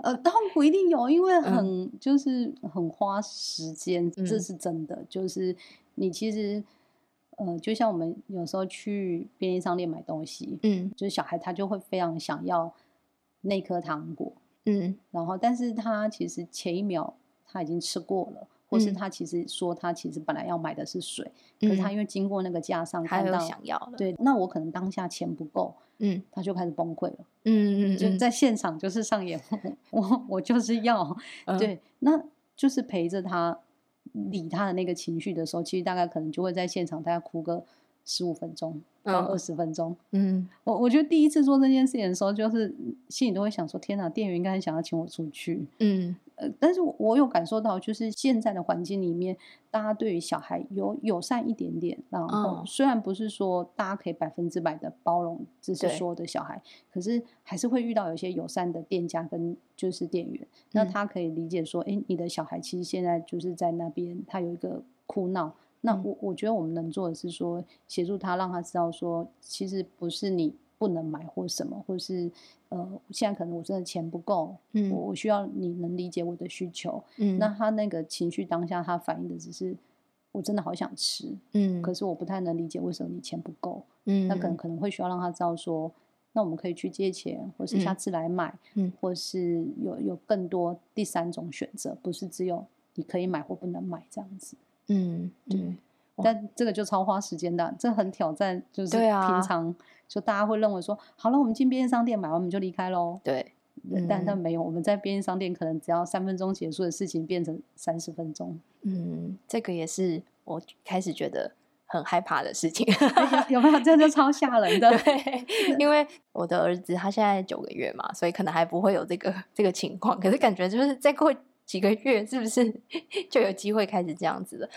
Speaker 2: 呃，痛苦一定有，因为很、嗯、就是很花时间，这是真的。嗯、就是你其实，呃，就像我们有时候去便利商店买东西，嗯，就是小孩他就会非常想要那颗糖果，嗯，然后但是他其实前一秒他已经吃过了。或是他其实说他其实本来要买的是水，嗯、可是他因为经过那个架上看到
Speaker 1: 想要了，
Speaker 2: 对，那我可能当下钱不够，嗯，他就开始崩溃了，
Speaker 1: 嗯嗯，
Speaker 2: 就在现场就是上演，(laughs) 我我就是要，(laughs) 嗯、对，那就是陪着他理他的那个情绪的时候，其实大概可能就会在现场大概哭个十五分钟到二十分钟，嗯，我我觉得第一次做这件事情的时候，就是心里都会想说，天哪，店员应该很想要请我出去，嗯。但是我有感受到，就是现在的环境里面，大家对于小孩有友善一点点。然后虽然不是说大家可以百分之百的包容，只是所有的小孩，可是还是会遇到有些友善的店家跟就是店员，那他可以理解说，哎，你的小孩其实现在就是在那边，他有一个哭闹。那我我觉得我们能做的是说，协助他，让他知道说，其实不是你。不能买或什么，或是呃，现在可能我真的钱不够，嗯，我我需要你能理解我的需求，嗯，那他那个情绪当下他反映的只是我真的好想吃，嗯，可是我不太能理解为什么你钱不够，嗯，那可能可能会需要让他知道说，那我们可以去借钱，或是下次来买，嗯，或是有有更多第三种选择，不是只有你可以买或不能买这样子，
Speaker 1: 嗯，对。
Speaker 2: 但这个就超花时间的，这很挑战。就是平常就大家会认为说，好了，我们进便利商店买完我们就离开喽。
Speaker 1: 对，
Speaker 2: 但但没有，我们在便利商店可能只要三分钟结束的事情变成三十分钟。
Speaker 1: 嗯，这个也是我开始觉得很害怕的事情。(laughs)
Speaker 2: 有没有？这就超吓人的。
Speaker 1: 对，(laughs) 因为我的儿子他现在九个月嘛，所以可能还不会有这个这个情况。可是感觉就是再过几个月，是不是 (laughs) 就有机会开始这样子了？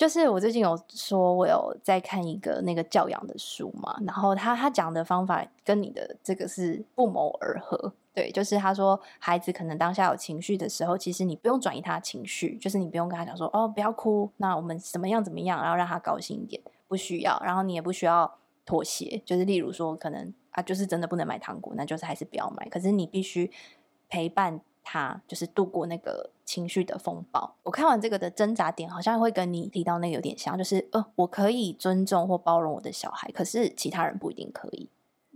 Speaker 1: 就是我最近有说，我有在看一个那个教养的书嘛，然后他他讲的方法跟你的这个是不谋而合。对，就是他说孩子可能当下有情绪的时候，其实你不用转移他情绪，就是你不用跟他讲说哦，不要哭，那我们怎么样怎么样，然后让他高兴一点，不需要，然后你也不需要妥协，就是例如说可能啊，就是真的不能买糖果，那就是还是不要买，可是你必须陪伴。他就是度过那个情绪的风暴。我看完这个的挣扎点，好像会跟你提到那个有点像，就是呃，我可以尊重或包容我的小孩，可是其他人不一定可以。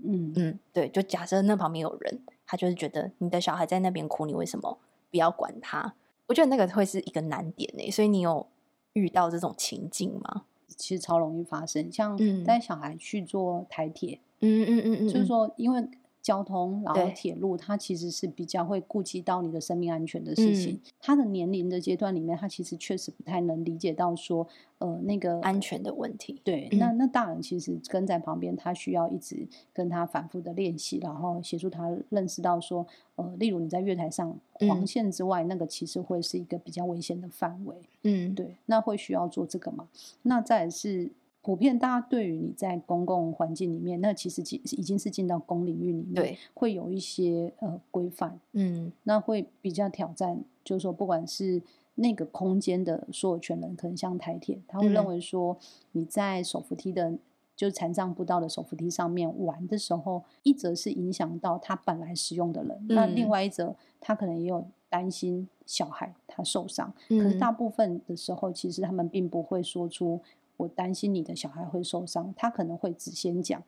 Speaker 1: 嗯嗯，对，就假设那旁边有人，他就是觉得你的小孩在那边哭，你为什么不要管他？我觉得那个会是一个难点呢。所以你有遇到这种情境吗？
Speaker 2: 其实超容易发生，像带小孩去做台铁，
Speaker 1: 嗯嗯嗯嗯，
Speaker 2: 就是说因为。交通，然后铁路，它其实是比较会顾及到你的生命安全的事情。嗯、他的年龄的阶段里面，他其实确实不太能理解到说，呃，那个
Speaker 1: 安全的问题。
Speaker 2: 对，嗯、那那大人其实跟在旁边，他需要一直跟他反复的练习，然后协助他认识到说，呃，例如你在月台上黄线之外，嗯、那个其实会是一个比较危险的范围。嗯，对，那会需要做这个吗？那再是。普遍大家对于你在公共环境里面，那其实已经是进到公领域里面，对，会有一些呃规范，嗯，那会比较挑战，就是说不管是那个空间的所有权人，可能像台铁，他会认为说你在手扶梯的，就是残障步道的手扶梯上面玩的时候，一则是影响到他本来使用的人，嗯、那另外一则他可能也有担心小孩他受伤，嗯、可是大部分的时候，其实他们并不会说出。我担心你的小孩会受伤，他可能会只先讲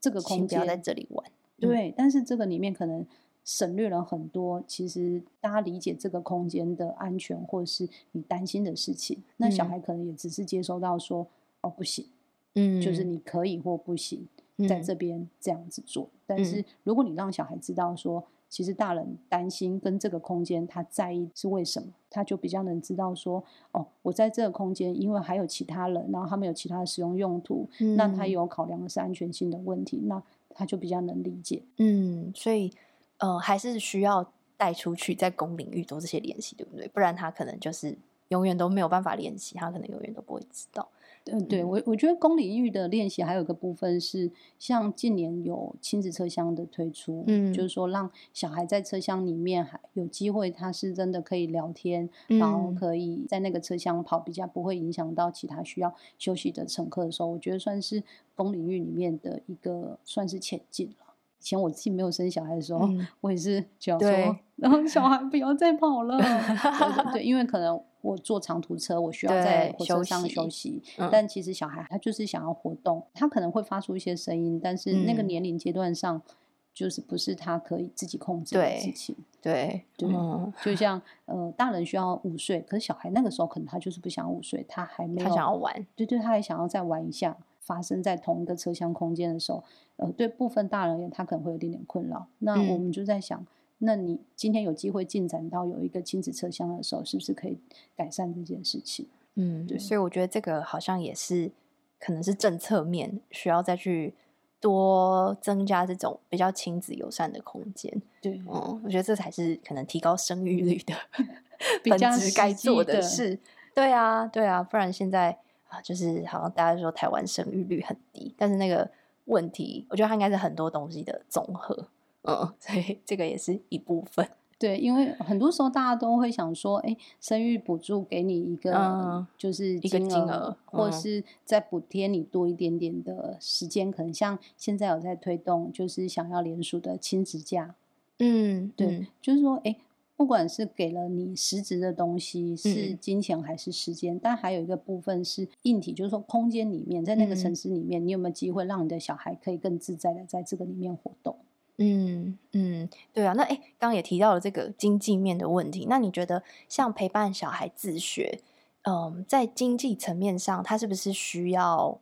Speaker 2: 这个空间
Speaker 1: 不要在这里玩，
Speaker 2: 对。嗯、但是这个里面可能省略了很多，其实大家理解这个空间的安全，或是你担心的事情。那小孩可能也只是接收到说，嗯、哦不行，嗯，就是你可以或不行，在这边这样子做。嗯、但是如果你让小孩知道说，其实大人担心跟这个空间他在意是为什么，他就比较能知道说，哦，我在这个空间，因为还有其他人，然后他们有其他的使用用途，嗯、那他有考量的是安全性的问题，那他就比较能理解。
Speaker 1: 嗯，所以呃，还是需要带出去在公领域做这些练习，对不对？不然他可能就是永远都没有办法练习，他可能永远都不会知道。
Speaker 2: 嗯，对我我觉得公领域的练习还有一个部分是，像近年有亲子车厢的推出，嗯，就是说让小孩在车厢里面还有机会，他是真的可以聊天，嗯，然后可以在那个车厢跑，比较不会影响到其他需要休息的乘客的时候，我觉得算是公领域里面的一个算是前进了。以前我自己没有生小孩的时候，嗯、我也是这样说，对。(laughs) 然后小孩不要再跑了，(laughs) 对，对，对，因为可能。我坐长途车，我需要在火车上休息。嗯、但其实小孩他就是想要活动，他可能会发出一些声音，但是那个年龄阶段上，就是不是他可以自己控制的事情。
Speaker 1: 对
Speaker 2: 对，就像呃，大人需要午睡，可是小孩那个时候可能他就是不想午睡，他还没有
Speaker 1: 他想要玩，
Speaker 2: 对对，他还想要再玩一下。发生在同一个车厢空间的时候，呃，对部分大人而言，他可能会有点点困扰。那我们就在想。嗯那你今天有机会进展到有一个亲子车厢的时候，是不是可以改善这件事情？
Speaker 1: 嗯，对，所以我觉得这个好像也是可能是政策面需要再去多增加这种比较亲子友善的空间。
Speaker 2: 对，
Speaker 1: 嗯，我觉得这才是可能提高生育率的 (laughs) 本质该做的事。对啊，对啊，不然现在啊，就是好像大家说台湾生育率很低，但是那个问题，我觉得它应该是很多东西的综合。嗯，所以这个也是一部分。(laughs)
Speaker 2: 对，因为很多时候大家都会想说，哎，生育补助给你一个，
Speaker 1: 嗯、
Speaker 2: 就是
Speaker 1: 金额，一个金额，
Speaker 2: 或是再补贴你多一点点的时间，嗯、可能像现在有在推动，就是想要连署的亲子假。
Speaker 1: 嗯，
Speaker 2: 对，
Speaker 1: 嗯、
Speaker 2: 就是说，哎，不管是给了你实质的东西，是金钱还是时间，嗯、但还有一个部分是硬体，就是说空间里面，在那个城市里面，嗯、你有没有机会让你的小孩可以更自在的在这个里面活动？
Speaker 1: 嗯嗯，对啊，那诶，刚刚也提到了这个经济面的问题。那你觉得像陪伴小孩自学，嗯，在经济层面上，他是不是需要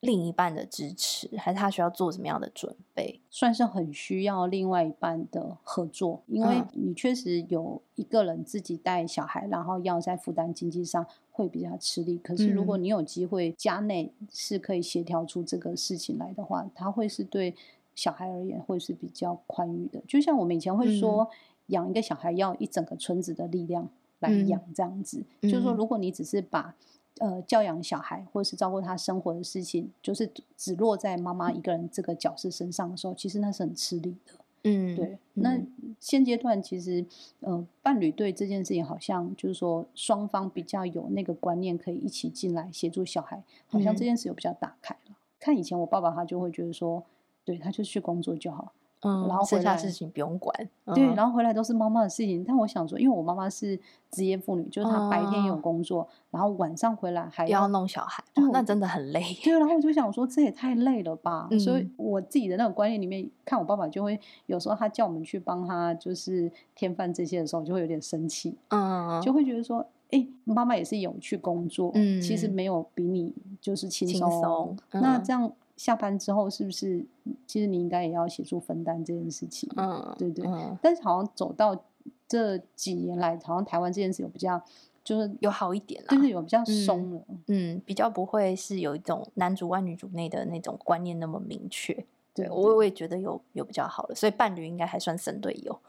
Speaker 1: 另一半的支持，还是他需要做什么样的准备？
Speaker 2: 算是很需要另外一半的合作，因为你确实有一个人自己带小孩，然后要在负担经济上会比较吃力。可是如果你有机会家内是可以协调出这个事情来的话，他会是对。小孩而言会是比较宽裕的，就像我们以前会说，养一个小孩要一整个村子的力量来养这样子。嗯、就是说，如果你只是把呃教养小孩或是照顾他生活的事情，就是只落在妈妈一个人这个角色身上的时候，其实那是很吃力的。
Speaker 1: 嗯，
Speaker 2: 对。那现阶段其实呃伴侣对这件事情好像就是说双方比较有那个观念，可以一起进来协助小孩，好像这件事有比较打开了。嗯、看以前我爸爸他就会觉得说。对，他就去工作就好，
Speaker 1: 嗯，然后剩下事情不用管，
Speaker 2: 嗯、对，然后回来都是妈妈的事情。但我想说，因为我妈妈是职业妇女，就是她白天有工作，嗯、然后晚上回来还要，
Speaker 1: 弄小孩，那真的很累。
Speaker 2: 对，然后我就想说，这也太累了吧。嗯、所以我自己的那种观念里面，看我爸爸就会有时候他叫我们去帮他就是添饭这些的时候，就会有点生气，嗯，就会觉得说，哎，妈妈也是有去工作，嗯，其实没有比你就是轻松，那这样。下班之后是不是，其实你应该也要协助分担这件事情？嗯，对对。嗯、但是好像走到这几年来，好像台湾这件事有比较，就是
Speaker 1: 有好一点了，
Speaker 2: 就是有比较松了嗯。嗯，
Speaker 1: 比较不会是有一种男主外女主内的那种观念那么明确。对，我我也觉得有有比较好了，所以伴侣应该还算神队友，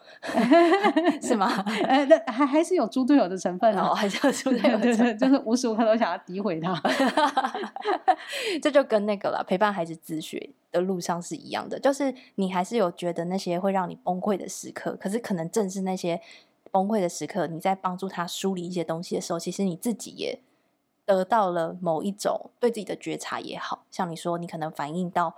Speaker 1: (laughs) 是吗？(laughs)
Speaker 2: 呃，那还还是有猪队友的成分哦，
Speaker 1: 还是有猪队友的成分，
Speaker 2: 就是无时无刻都想要诋毁他。(laughs)
Speaker 1: 这就跟那个了，陪伴孩子自学的路上是一样的，就是你还是有觉得那些会让你崩溃的时刻，可是可能正是那些崩溃的时刻，你在帮助他梳理一些东西的时候，其实你自己也得到了某一种对自己的觉察也好，像你说，你可能反映到。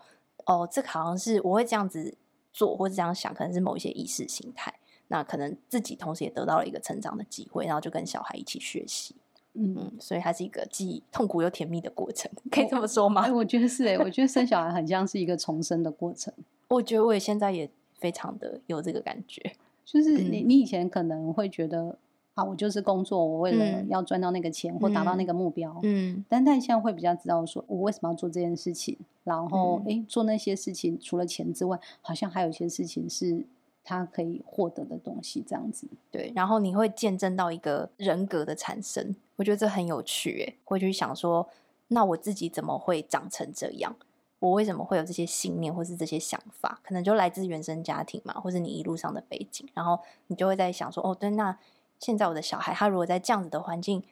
Speaker 1: 哦，这个好像是我会这样子做，或者这样想，可能是某一些意识形态。那可能自己同时也得到了一个成长的机会，然后就跟小孩一起学习。嗯，嗯，所以它是一个既痛苦又甜蜜的过程，可以这么说吗？
Speaker 2: 哎，我觉得是哎，我觉得生小孩很像是一个重生的过程。(laughs)
Speaker 1: 我觉得我也现在也非常的有这个感觉，
Speaker 2: 就是你你以前可能会觉得。啊，我就是工作，我为了要赚到那个钱、嗯、或达到那个目标。嗯，但但现在会比较知道说，我为什么要做这件事情，然后哎、嗯，做那些事情除了钱之外，好像还有一些事情是他可以获得的东西，这样子。
Speaker 1: 对，然后你会见证到一个人格的产生，我觉得这很有趣，哎，会去想说，那我自己怎么会长成这样？我为什么会有这些信念或是这些想法？可能就来自原生家庭嘛，或是你一路上的背景，然后你就会在想说，哦，对，那现在我的小孩他如果在这样子的环境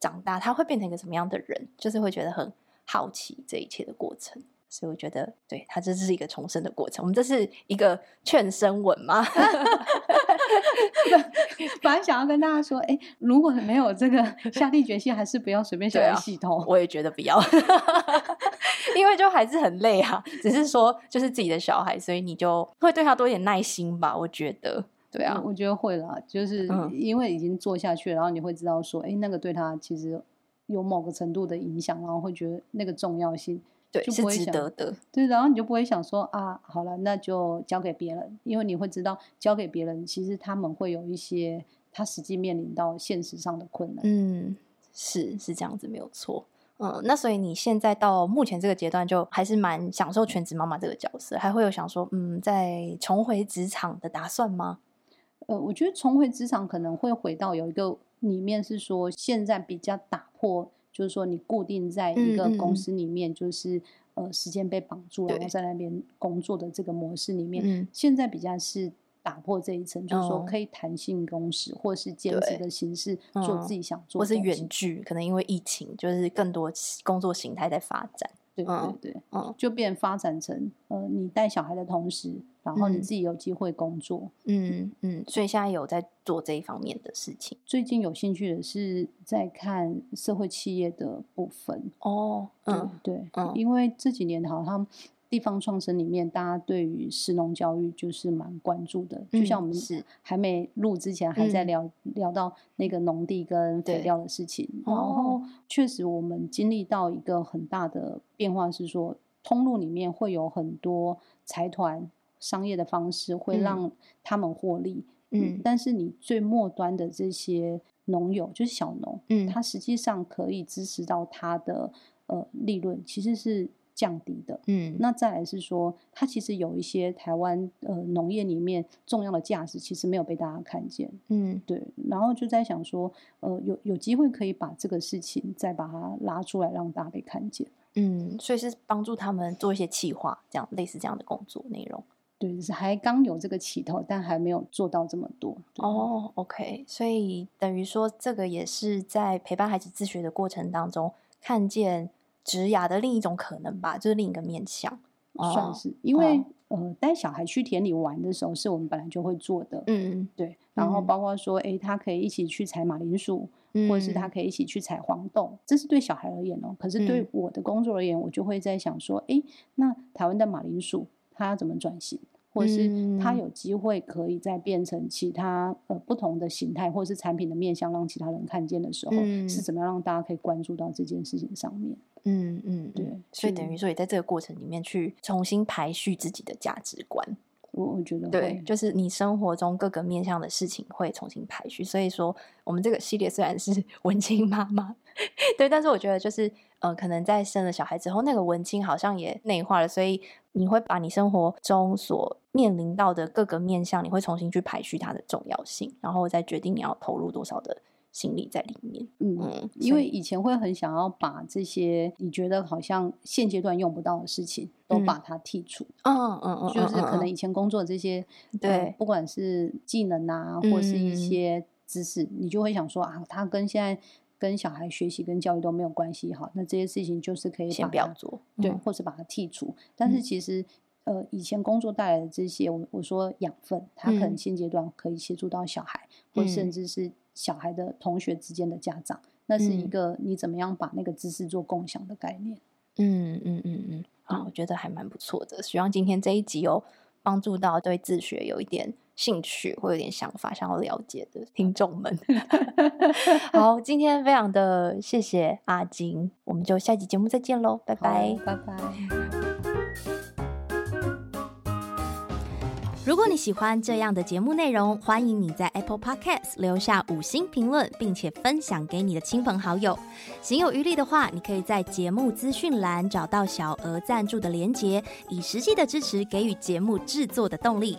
Speaker 1: 长大，他会变成一个什么样的人？就是会觉得很好奇这一切的过程。所以我觉得，对，他这是一个重生的过程。我们这是一个劝生文吗？(laughs)
Speaker 2: 本来想要跟大家说，哎，如果没有这个下定决心，还是不要随便小孩洗头。
Speaker 1: 我也觉得不要，(laughs) 因为就还是很累啊。只是说，就是自己的小孩，所以你就会对他多一点耐心吧。我觉得，对啊，
Speaker 2: 我觉得会啦，就是因为已经做下去，然后你会知道说，哎，那个对他其实有某个程度的影响，然后会觉得那个重要性。
Speaker 1: 对，是值得的。
Speaker 2: 对，然后你就不会想说啊，好了，那就交给别人，因为你会知道，交给别人，其实他们会有一些他实际面临到现实上的困难。
Speaker 1: 嗯，是是这样子，没有错。嗯，那所以你现在到目前这个阶段，就还是蛮享受全职妈妈这个角色，还会有想说，嗯，再重回职场的打算吗？
Speaker 2: 呃，我觉得重回职场可能会回到有一个里面是说，现在比较打破。就是说，你固定在一个公司里面，就是、嗯、呃，时间被绑住，然后在那边工作的这个模式里面，嗯、现在比较是打破这一层，嗯、就是说可以弹性工时，或是兼职的形式做自己想做的，
Speaker 1: 或是远距，可能因为疫情，就是更多工作形态在发展。
Speaker 2: 对对对，嗯，就变发展成呃，你带小孩的同时，然后你自己有机会工作，
Speaker 1: 嗯嗯，所以现在有在做这一方面的事情。
Speaker 2: 最近有兴趣的是在看社会企业的部分
Speaker 1: 哦，嗯
Speaker 2: 对，对嗯，因为这几年好像。地方创生里面，大家对于市农教育就是蛮关注的。就像我们是还没录之前，还在聊、嗯、聊到那个农地跟肥料的事情。然后，确实我们经历到一个很大的变化，是说通路里面会有很多财团商业的方式，会让他们获利。嗯，但是你最末端的这些农友，就是小农，嗯，他实际上可以支持到他的呃利润，其实是。降低的，嗯，那再来是说，他其实有一些台湾呃农业里面重要的价值，其实没有被大家看见，嗯，对，然后就在想说，呃，有有机会可以把这个事情再把它拉出来，让大家被看见，
Speaker 1: 嗯，所以是帮助他们做一些企划，这样类似这样的工作内容，
Speaker 2: 对，是还刚有这个起头，但还没有做到这么多，
Speaker 1: 哦，OK，所以等于说这个也是在陪伴孩子自学的过程当中看见。职涯的另一种可能吧，就是另一个面向，
Speaker 2: 算是。因为、哦、呃，带小孩去田里玩的时候，是我们本来就会做的。嗯对。然后包括说，哎、欸，他可以一起去采马铃薯，嗯、或者是他可以一起去采黄豆，这是对小孩而言哦。可是对我的工作而言，我就会在想说，哎、欸，那台湾的马铃薯，它要怎么转型？或是他有机会可以再变成其他呃不同的形态，或是产品的面向，让其他人看见的时候，嗯、是怎么样让大家可以关注到这件事情上面？
Speaker 1: 嗯嗯，对。所以等于说，也在这个过程里面去重新排序自己的价值观。
Speaker 2: 我我觉得
Speaker 1: 对，就是你生活中各个面向的事情会重新排序。所以说，我们这个系列虽然是 (laughs) 文青妈妈，(laughs) 对，但是我觉得就是呃，可能在生了小孩之后，那个文青好像也内化了，所以你会把你生活中所面临到的各个面向，你会重新去排序它的重要性，然后再决定你要投入多少的心力在里面。
Speaker 2: 嗯，嗯，因为以前会很想要把这些你觉得好像现阶段用不到的事情都把它剔除。嗯嗯嗯，就是可能以前工作的这些，对、呃，不管是技能啊，或是一些知识，嗯、你就会想说啊，它跟现在跟小孩学习跟教育都没有关系。哈，那这些事情就是可以
Speaker 1: 先不要做，
Speaker 2: 对，或者把它剔除。但是其实。呃，以前工作带来的这些，我我说养分，他可能现阶段可以协助到小孩，嗯、或甚至是小孩的同学之间的家长，嗯、那是一个你怎么样把那个知识做共享的概念。
Speaker 1: 嗯嗯嗯嗯，啊，我觉得还蛮不错的。希望今天这一集有帮助到对自学有一点兴趣或有点想法想要了解的听众们。(laughs) (laughs) 好，今天非常的谢谢阿金，我们就下期节目再见喽，拜拜，
Speaker 2: 拜拜。
Speaker 1: 如果你喜欢这样的节目内容，欢迎你在 Apple Podcast 留下五星评论，并且分享给你的亲朋好友。行有余力的话，你可以在节目资讯栏找到小额赞助的连结，以实际的支持给予节目制作的动力。